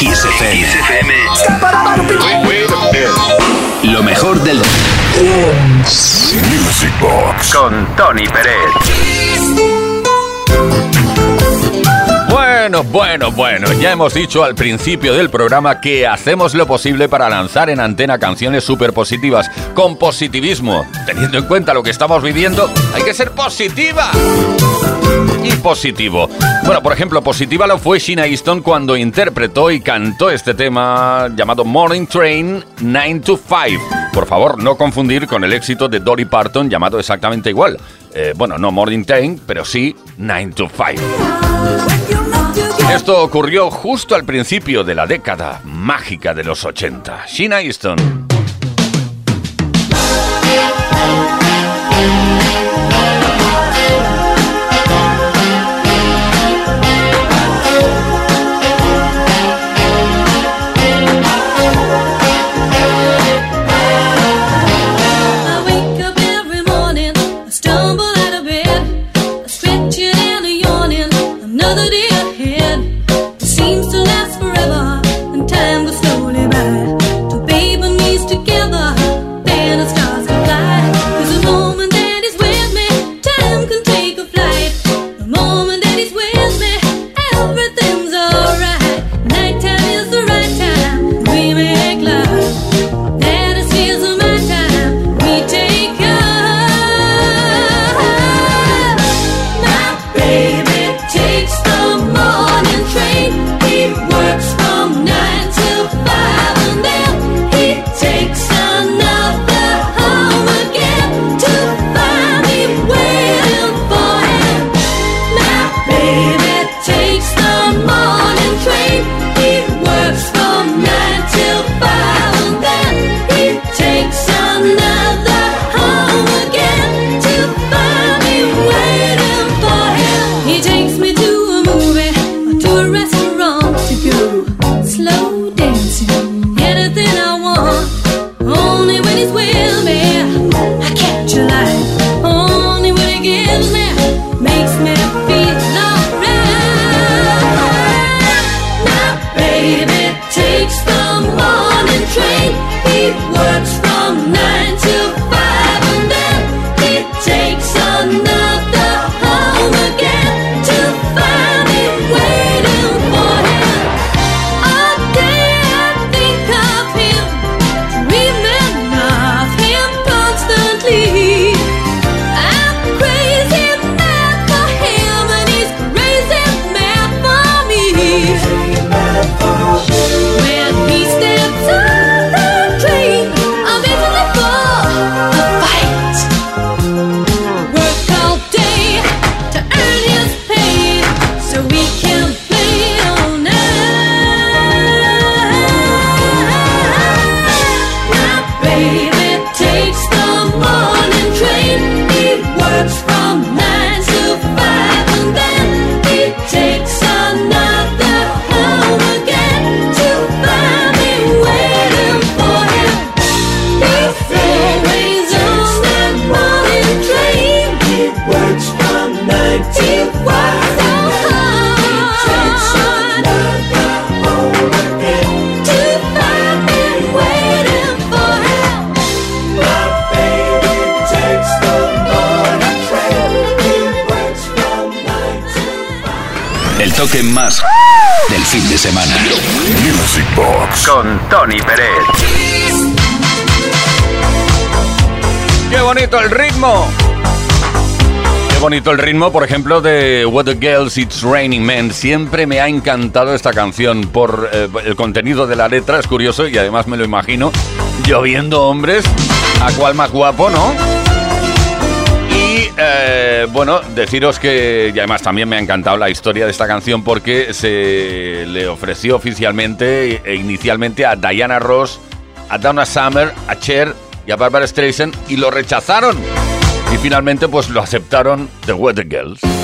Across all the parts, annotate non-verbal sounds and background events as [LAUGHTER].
en Kiss FM. Lo mejor del Music Box con Tony Pérez. Bueno, bueno, bueno, ya hemos dicho al principio del programa que hacemos lo posible para lanzar en antena canciones súper positivas, con positivismo. Teniendo en cuenta lo que estamos viviendo, hay que ser positiva. Y positivo. Bueno, por ejemplo, positiva lo fue Sheena Easton cuando interpretó y cantó este tema llamado Morning Train 9 to 5. Por favor, no confundir con el éxito de Dolly Parton llamado exactamente igual. Eh, bueno, no Morning Train, pero sí 9 to 5. Esto ocurrió justo al principio de la década mágica de los 80. Sheena Easton. Más del fin de semana. Music Box con Tony Pérez. ¡Qué bonito el ritmo! Qué bonito el ritmo, por ejemplo, de What the Girls It's Raining Men. Siempre me ha encantado esta canción por eh, el contenido de la letra, es curioso y además me lo imagino lloviendo hombres. ¿A cuál más guapo, no? Eh, bueno, deciros que, además también me ha encantado la historia de esta canción porque se le ofreció oficialmente e inicialmente a Diana Ross, a Donna Summer, a Cher y a Barbara Streisand y lo rechazaron. Y finalmente pues lo aceptaron The Weather Girls.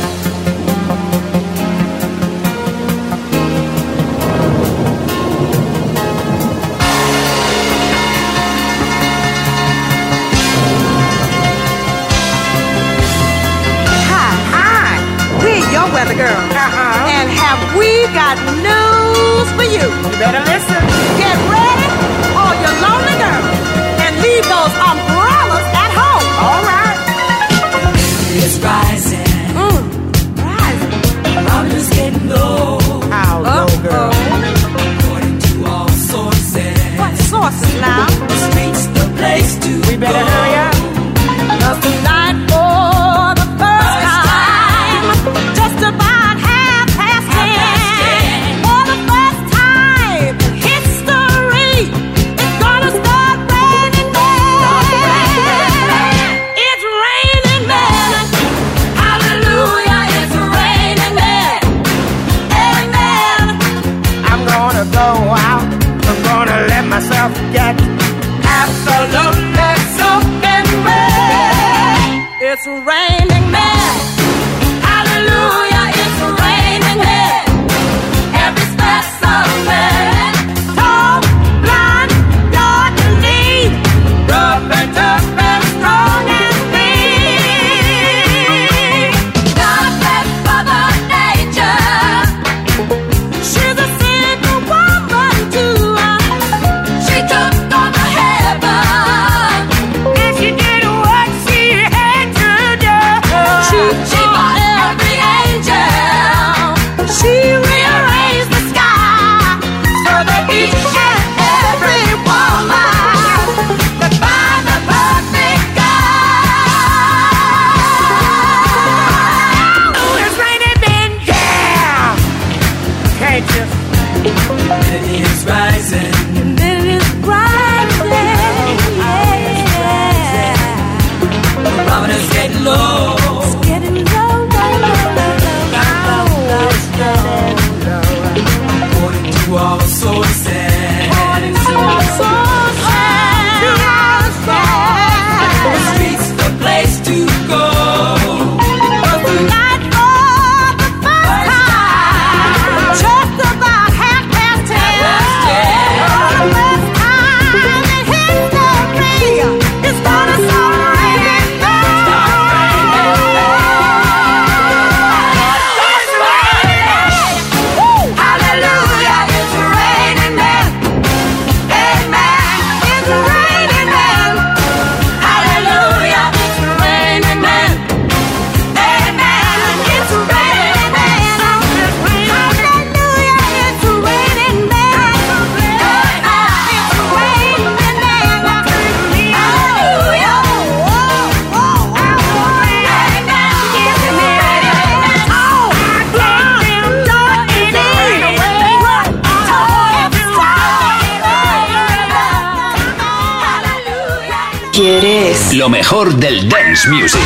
Music.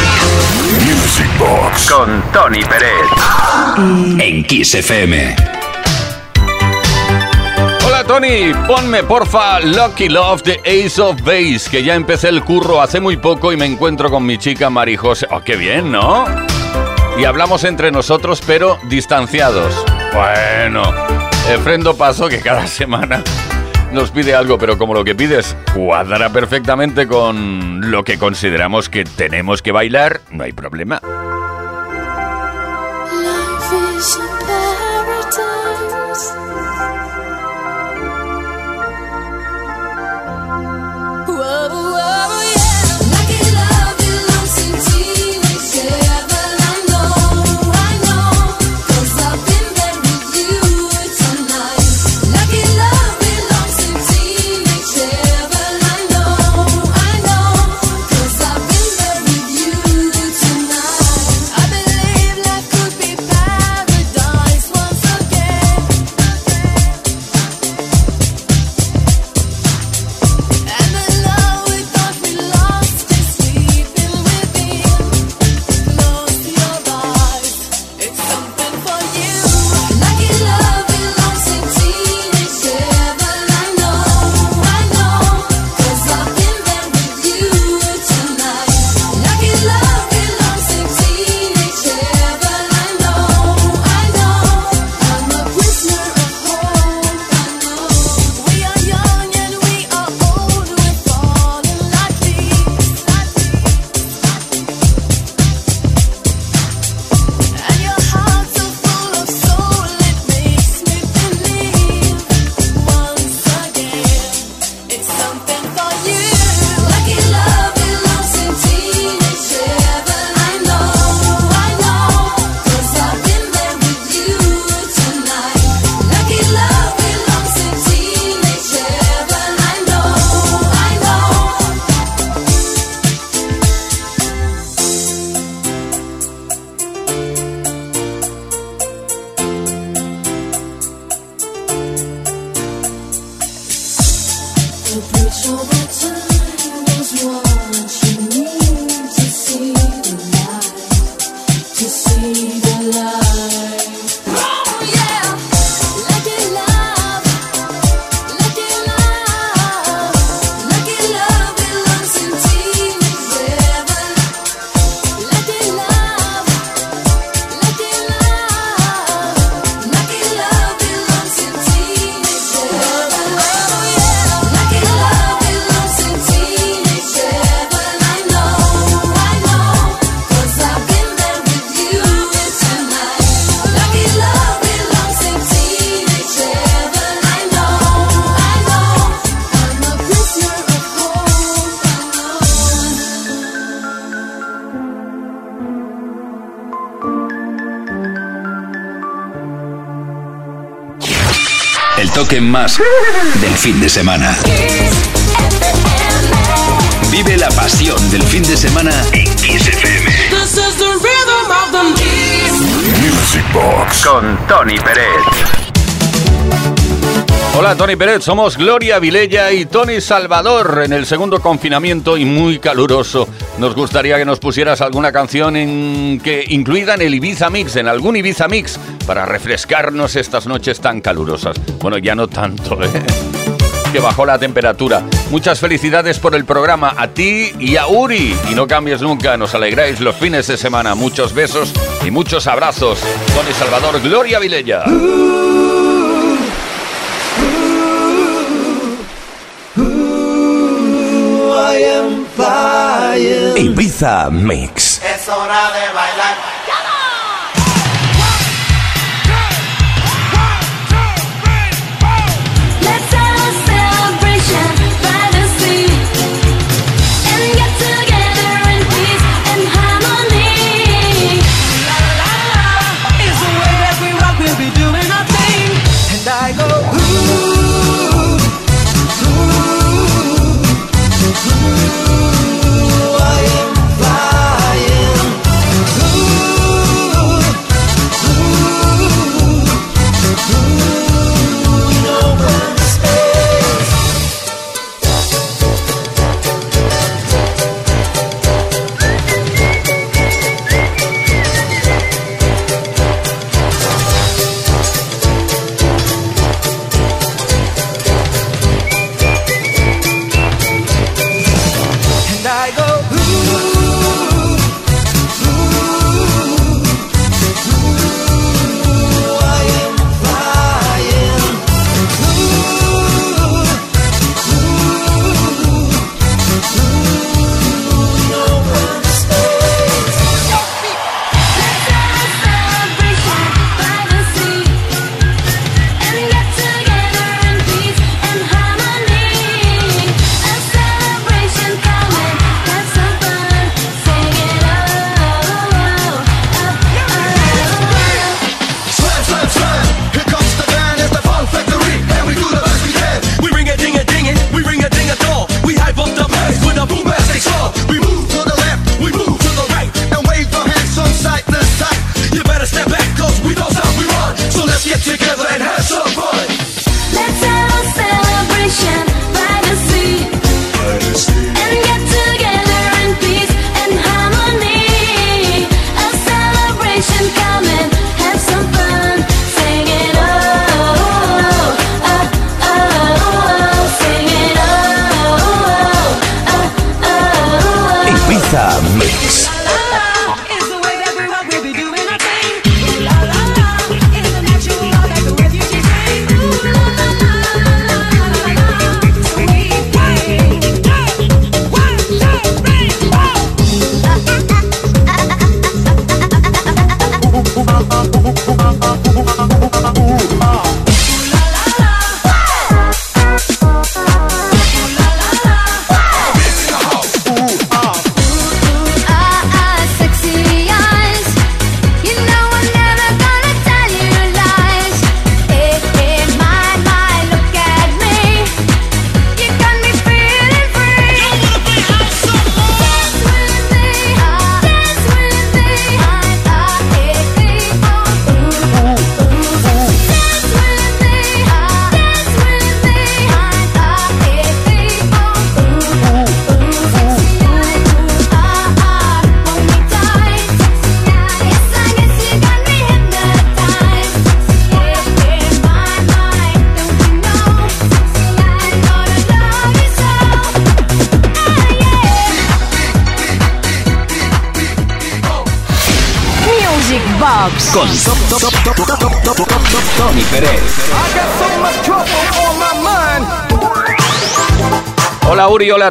Music Box. Con Tony Pérez. En Kiss FM. Hola Tony, ponme porfa Lucky Love de Ace of Base, que ya empecé el curro hace muy poco y me encuentro con mi chica Mari José. Oh, qué bien, ¿no? Y hablamos entre nosotros, pero distanciados. Bueno, eh, Efrendo Paso, que cada [LAUGHS] semana nos pide algo, pero como lo que pides cuadra perfectamente con lo que consideramos que tenemos que bailar, no hay problema. Más [LAUGHS] del fin de semana. Vive la pasión del fin de semana en Kiss FM. This is the rhythm of the Music Box. Con Tony Pérez. Hola Tony Pérez, somos Gloria Vilella y Tony Salvador en el segundo confinamiento y muy caluroso. Nos gustaría que nos pusieras alguna canción en que incluida en el Ibiza Mix, en algún Ibiza Mix, para refrescarnos estas noches tan calurosas. Bueno, ya no tanto, ¿eh? Que bajó la temperatura. Muchas felicidades por el programa a ti y a Uri. Y no cambies nunca, nos alegráis los fines de semana. Muchos besos y muchos abrazos. Tony Salvador, Gloria Vilella. Mix. Es hora de bailar.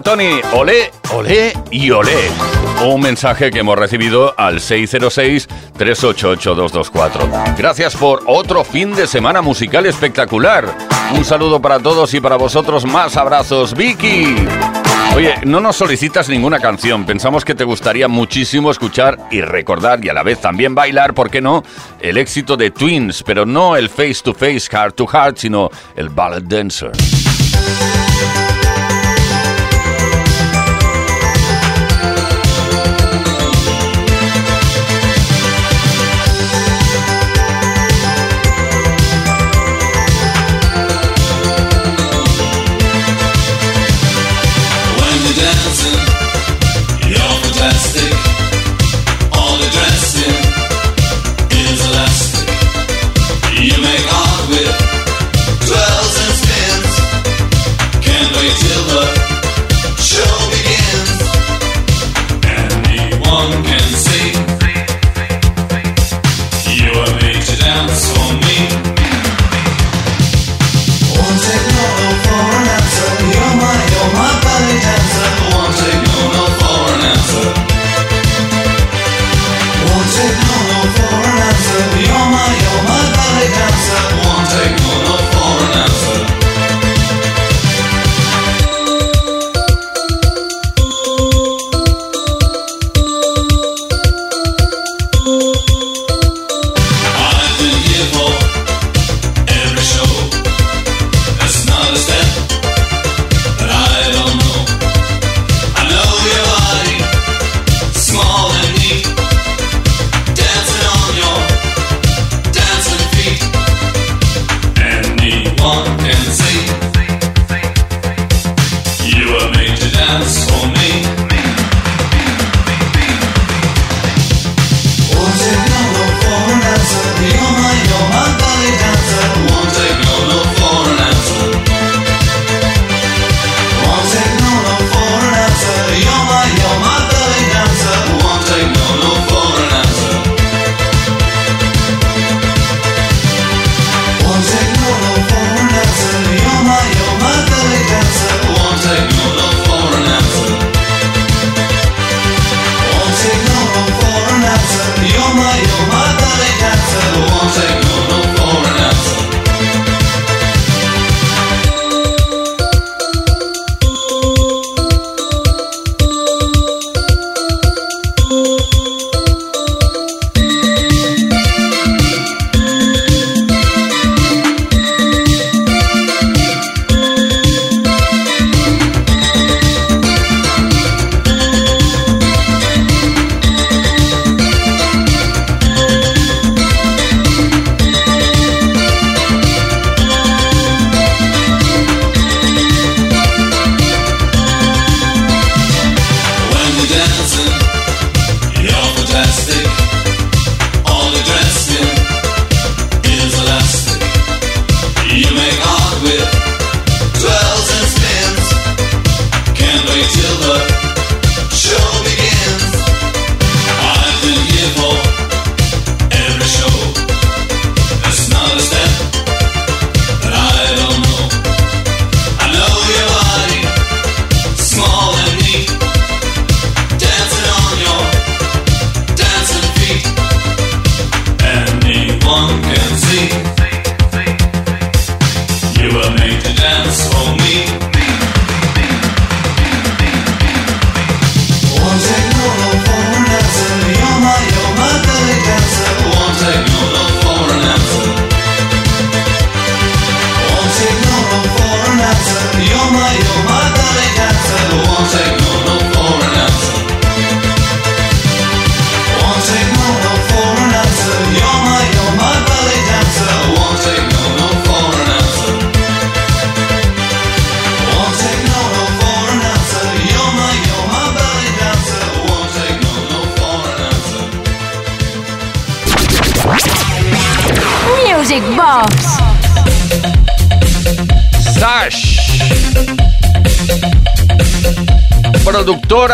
Tony, olé, olé y olé. Un mensaje que hemos recibido al 606-388-224. Gracias por otro fin de semana musical espectacular. Un saludo para todos y para vosotros más abrazos, Vicky. Oye, no nos solicitas ninguna canción. Pensamos que te gustaría muchísimo escuchar y recordar y a la vez también bailar, ¿por qué no? El éxito de Twins, pero no el face to face, heart to heart, sino el ballet dancer.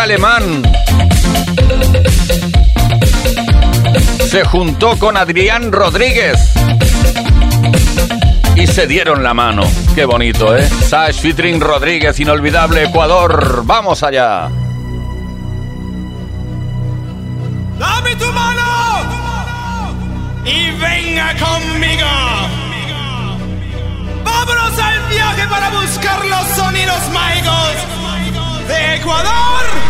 alemán. Se juntó con Adrián Rodríguez. Y se dieron la mano. Qué bonito, ¿eh? Sash Fitrin Rodríguez, inolvidable Ecuador. Vamos allá. Dame tu mano y venga conmigo. Vámonos al viaje para buscar los sonidos mágicos de Ecuador.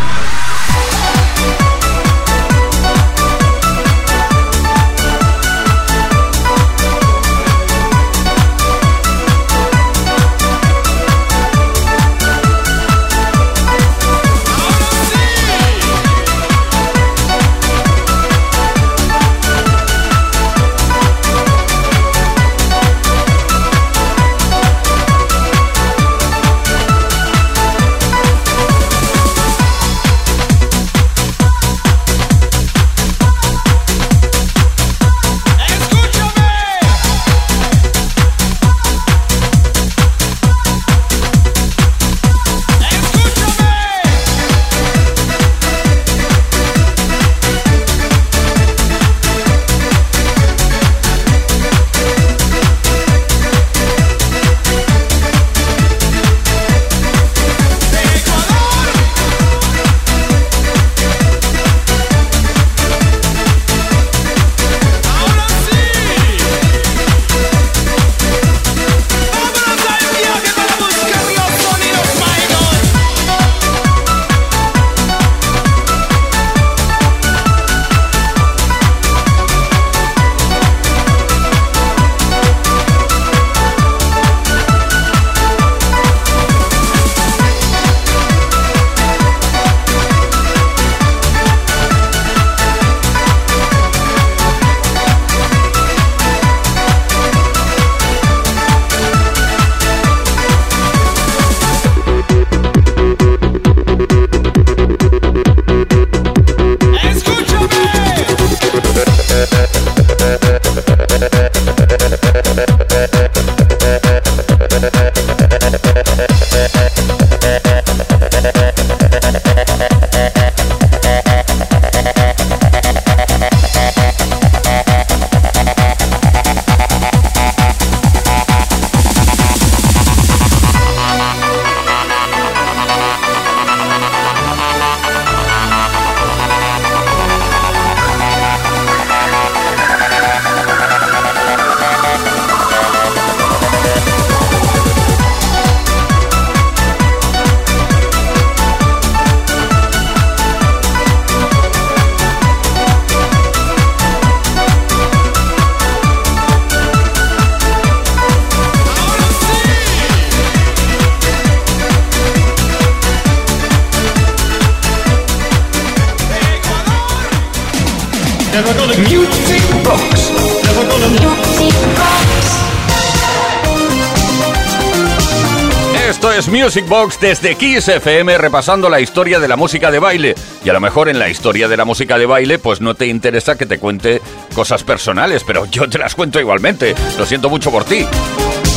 Music Box desde Kiss FM repasando la historia de la música de baile. Y a lo mejor en la historia de la música de baile pues no te interesa que te cuente cosas personales, pero yo te las cuento igualmente. Lo siento mucho por ti.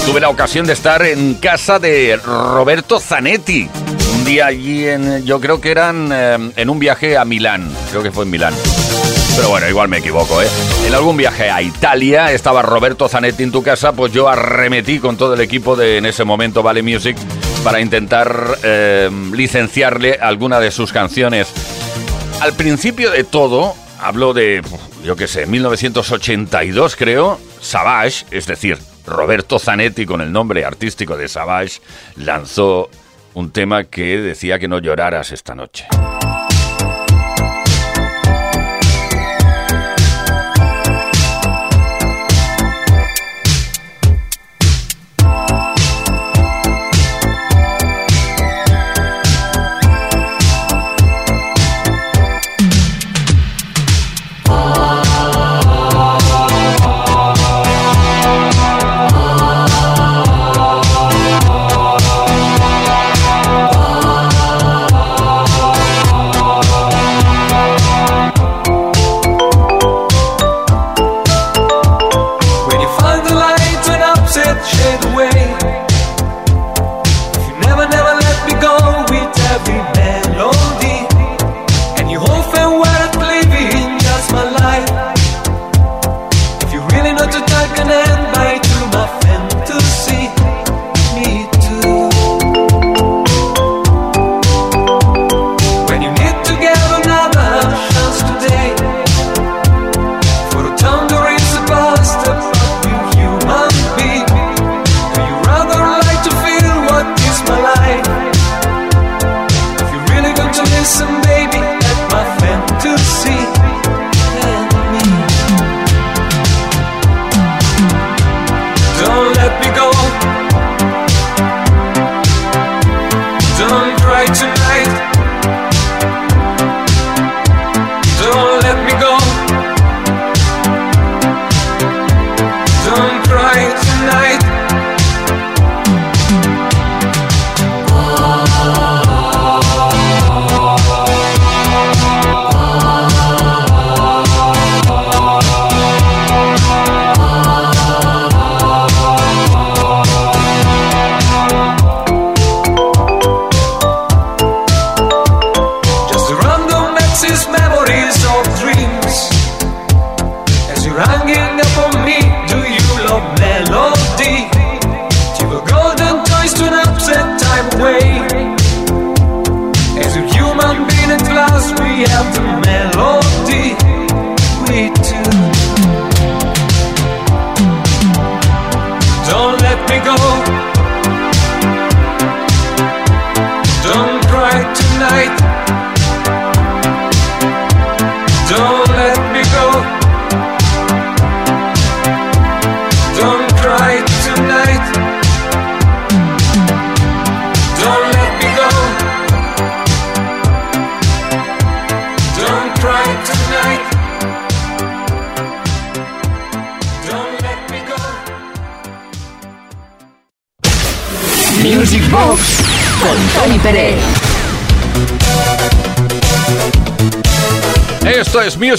Tuve la ocasión de estar en casa de Roberto Zanetti. Un día allí en, yo creo que eran eh, en un viaje a Milán. Creo que fue en Milán. Pero bueno, igual me equivoco, ¿eh? En algún viaje a Italia estaba Roberto Zanetti en tu casa, pues yo arremetí con todo el equipo de en ese momento Vale Music para intentar eh, licenciarle alguna de sus canciones. Al principio de todo, hablo de, yo qué sé, 1982 creo, Savage, es decir, Roberto Zanetti con el nombre artístico de Savage, lanzó un tema que decía que no lloraras esta noche.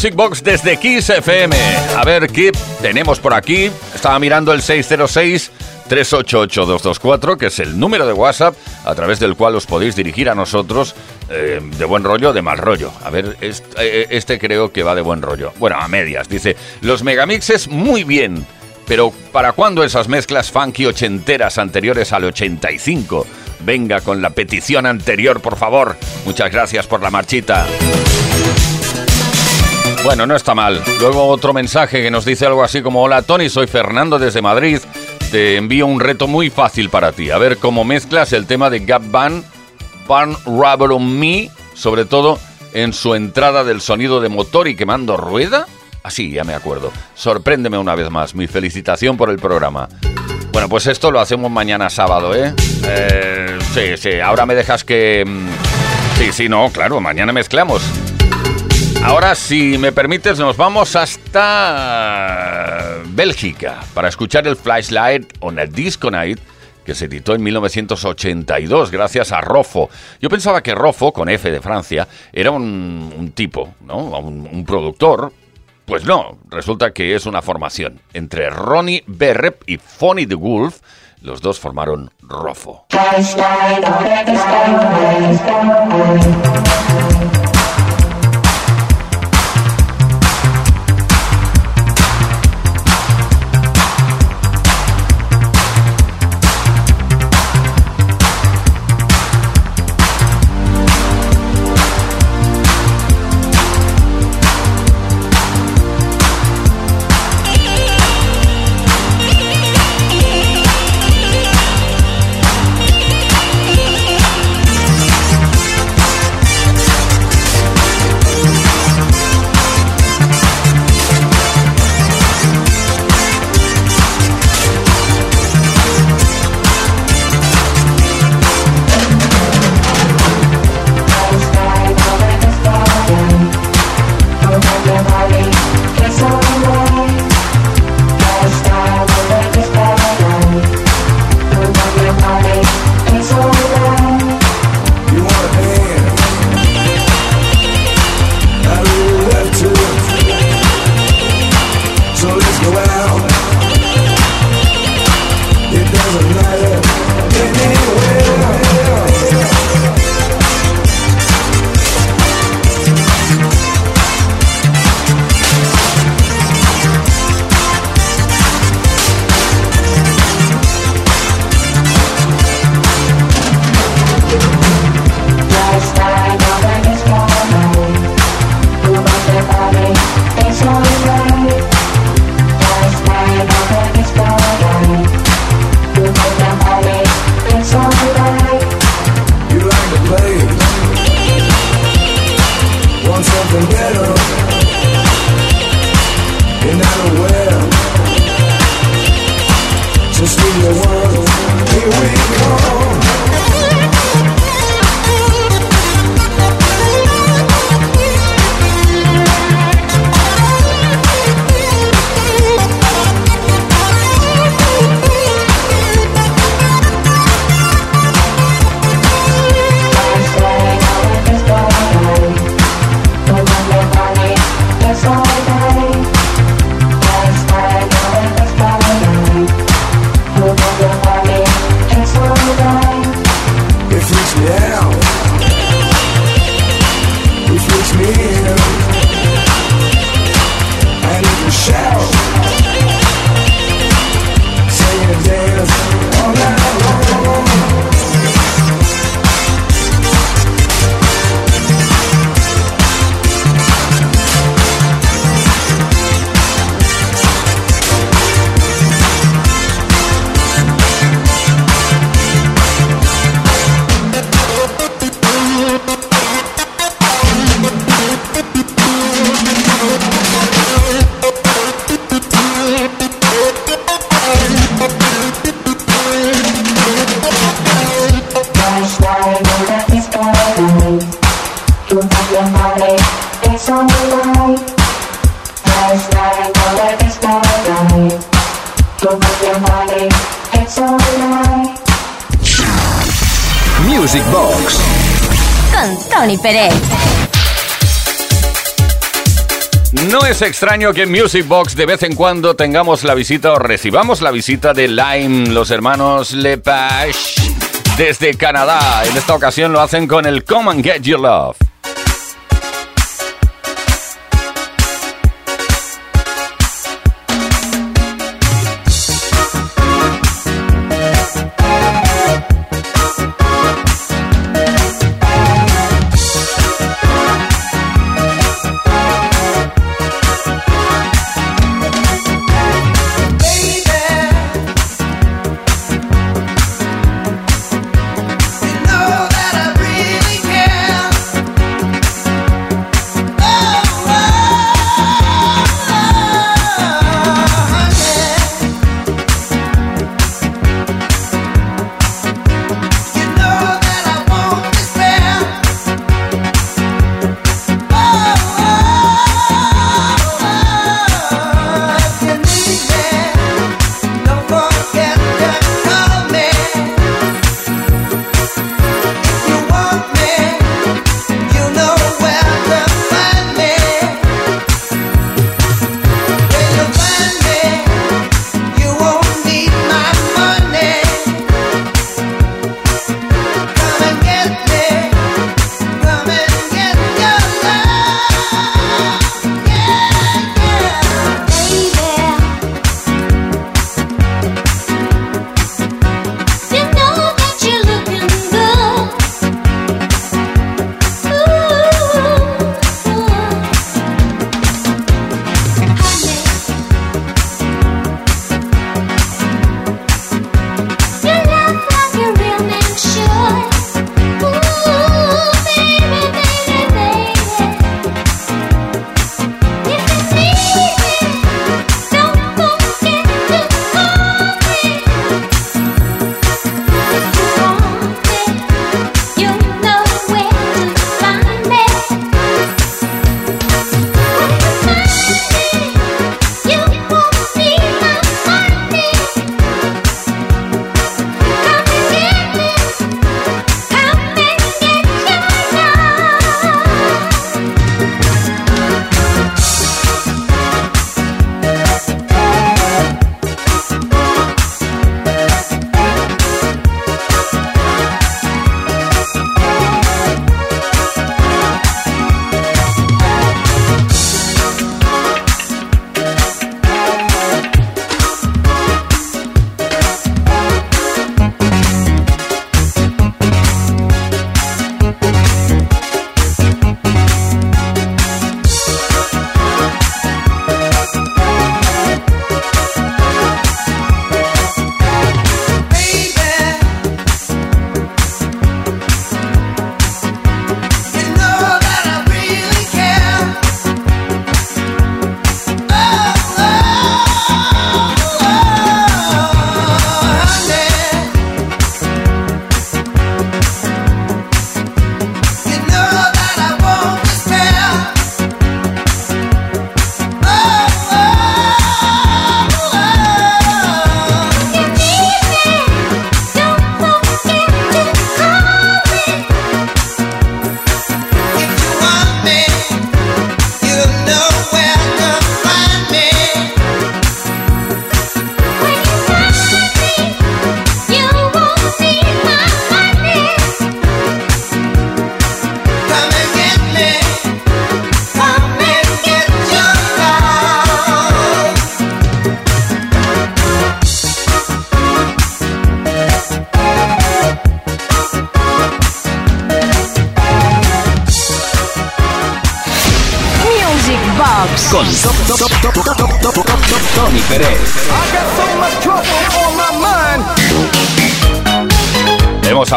Music Box desde Kiss FM. A ver qué tenemos por aquí. Estaba mirando el 606 388-224, que es el número de WhatsApp a través del cual os podéis dirigir a nosotros eh, de buen rollo de mal rollo. A ver, este, este creo que va de buen rollo. Bueno, a medias. Dice, los megamixes muy bien, pero ¿para cuándo esas mezclas funky ochenteras anteriores al 85? Venga con la petición anterior, por favor. Muchas gracias por la marchita. Bueno, no está mal. Luego otro mensaje que nos dice algo así como, hola Tony, soy Fernando desde Madrid. Te envío un reto muy fácil para ti. A ver cómo mezclas el tema de Gap Band, Burn Rubber on Me, sobre todo en su entrada del sonido de motor y quemando rueda. Así, ya me acuerdo. Sorpréndeme una vez más. Mi felicitación por el programa. Bueno, pues esto lo hacemos mañana sábado, ¿eh? Eh, sí, sí. Ahora me dejas que... mm, Sí, sí, no, claro. Mañana mezclamos. Ahora, si me permites, nos vamos hasta Bélgica para escuchar el Flashlight on a Disco Night que se editó en 1982 gracias a Rofo. Yo pensaba que Rofo, con F de Francia, era un, tipo, ¿no? Un, productor. Pues no, resulta que es una formación. Entre Ronnie Berrep y Fonny the Wolf, los dos formaron Rofo. Just give me one. Here we go. No es extraño que en Music Box de vez en cuando tengamos la visita o recibamos la visita de Lime, los hermanos Lepage, desde Canadá. En esta ocasión lo hacen con el Come and Get Your Love.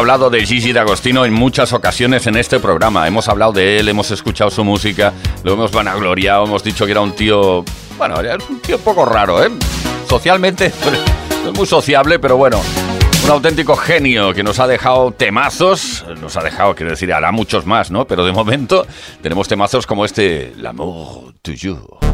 Hablado de Gigi D'Agostino en muchas ocasiones en este programa. Hemos hablado de él, hemos escuchado su música, lo hemos vanagloriado, hemos dicho que era un tío. Bueno, era un tío un poco raro, ¿eh? Socialmente, [LAUGHS] no es muy sociable, pero bueno. Un auténtico genio que nos ha dejado temazos, nos ha dejado, quiero decir, hará muchos más, ¿no? Pero de momento tenemos temazos como este, L'amour toujours.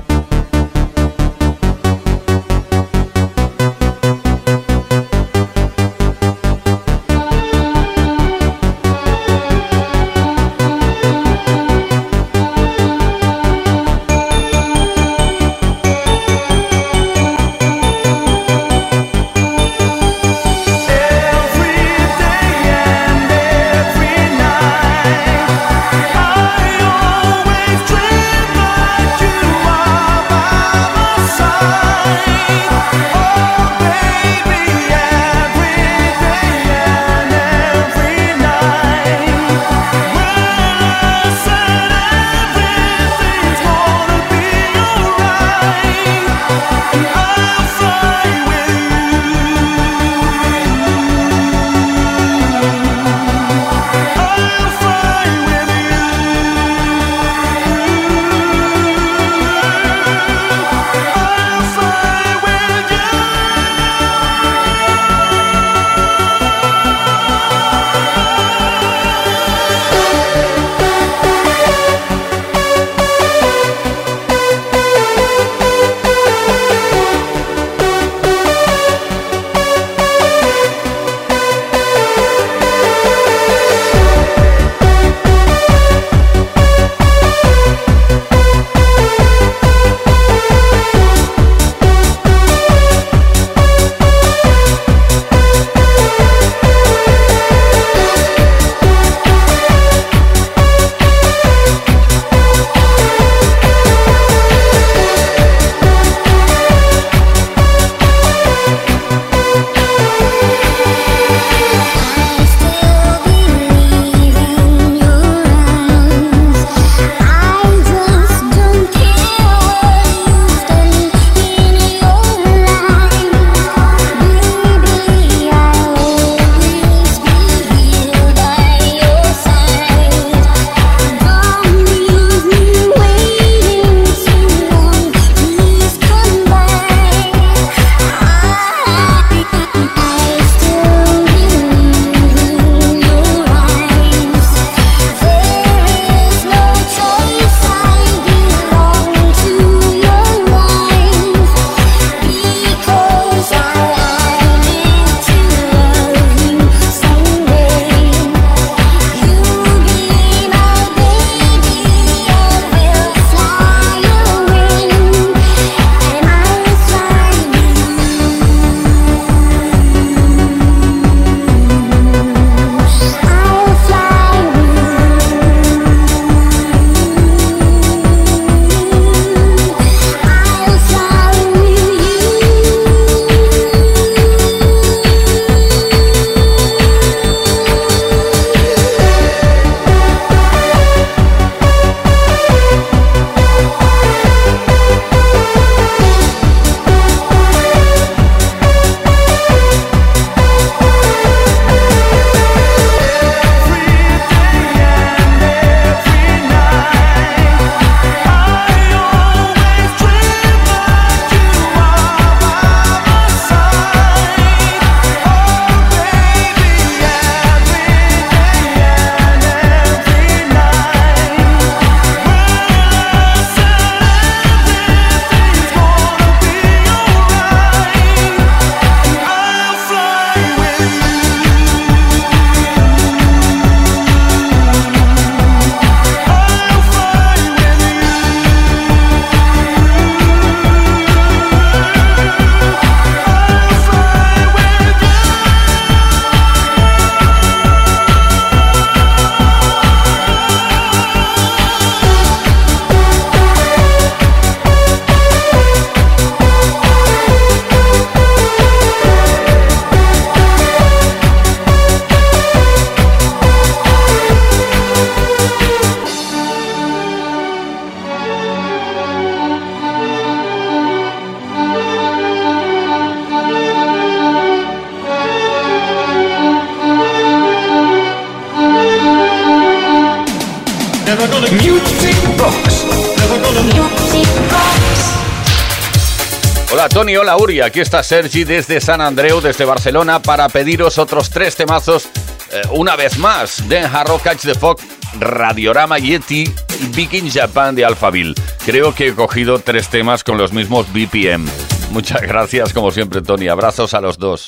Tony, hola Uri, aquí está Sergi desde San Andreu, desde Barcelona, para pediros otros tres temazos eh, una vez más. Den Harrow, Catch the Fog, Radiorama Yeti y Big in Japan de Alphaville. Creo que he cogido tres temas con los mismos BPM. Muchas gracias como siempre Tony, abrazos a los dos.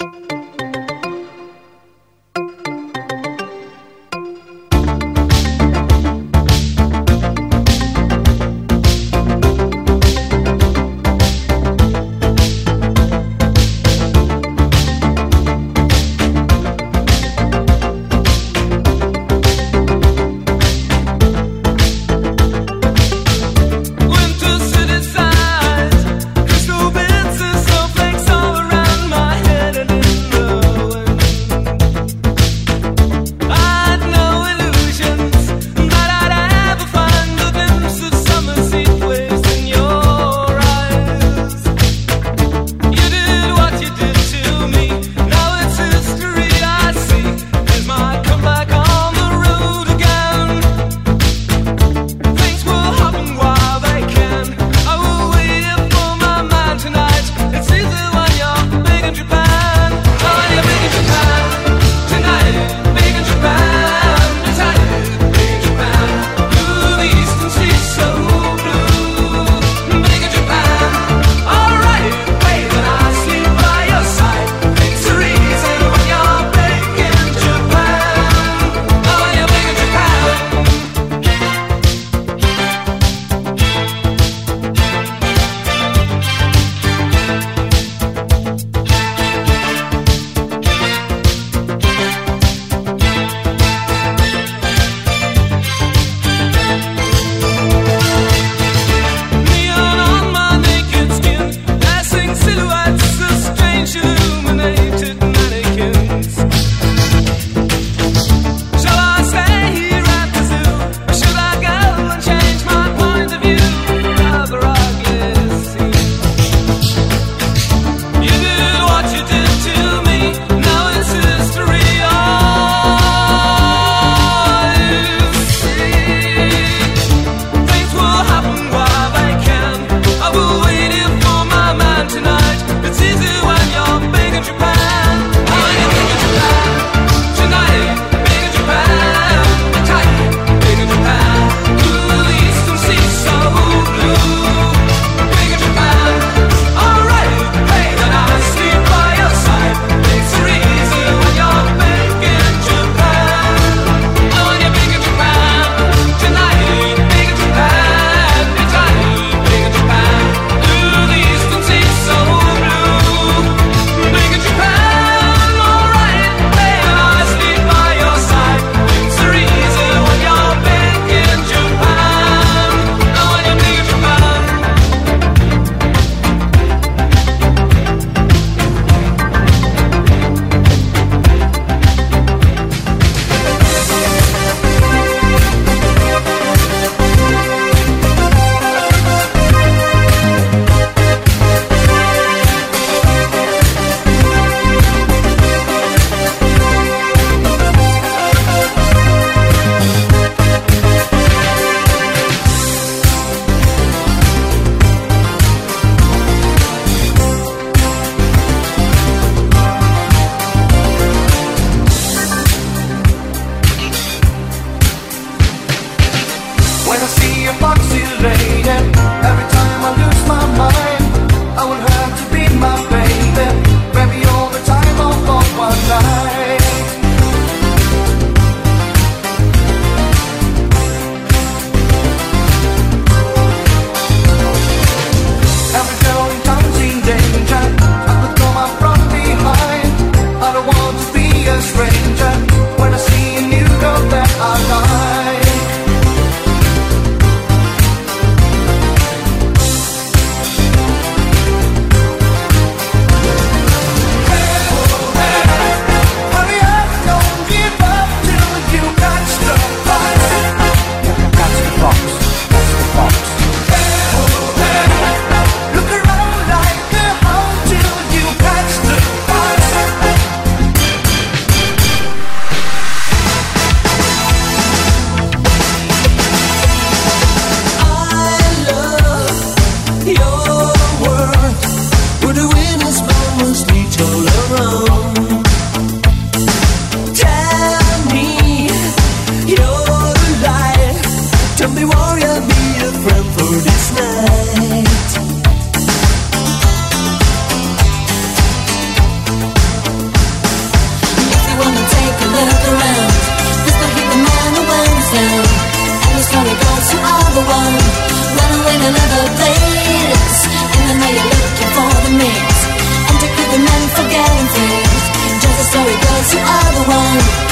you.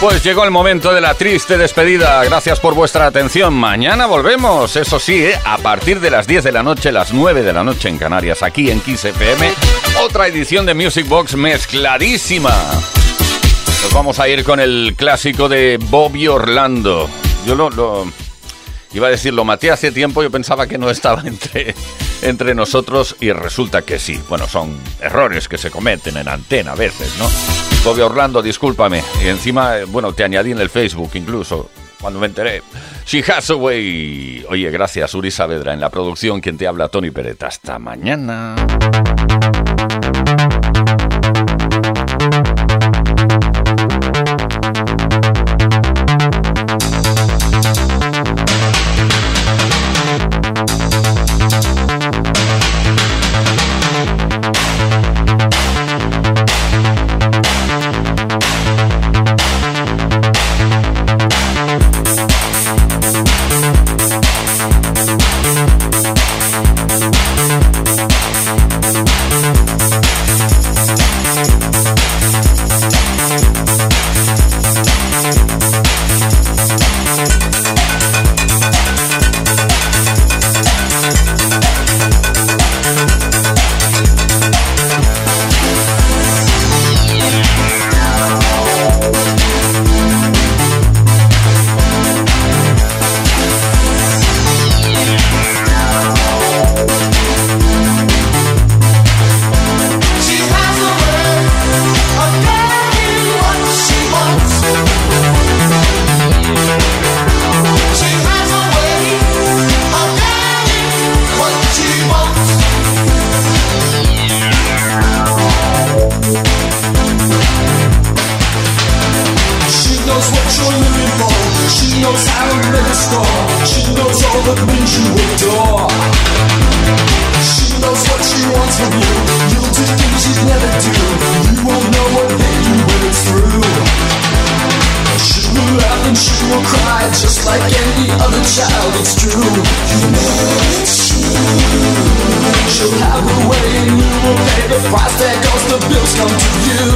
Pues llegó el momento de la triste despedida. Gracias por vuestra atención. Mañana volvemos, eso sí, ¿eh? a partir de las 10 de la noche, las 9 de la noche en Canarias, aquí en Kiss FM. Otra edición de Music Box mezcladísima. Nos vamos a ir con el clásico de Bobby Orlando. Yo lo, lo- iba a decir, lo maté hace tiempo, yo pensaba que no estaba entre, entre nosotros y resulta que sí. Bueno, son errores que se cometen en antena a veces, ¿no? Bobby Orlando, discúlpame. Y encima, eh, bueno, te añadí en el Facebook incluso, cuando me enteré. She has away. Oye, gracias, Uri Saavedra, en la producción, quien te habla, Tony Peret. Hasta mañana. She will cry just like any other child. It's true. You know it's true. She'll have her way and you will pay the price that goes. the bills come to you.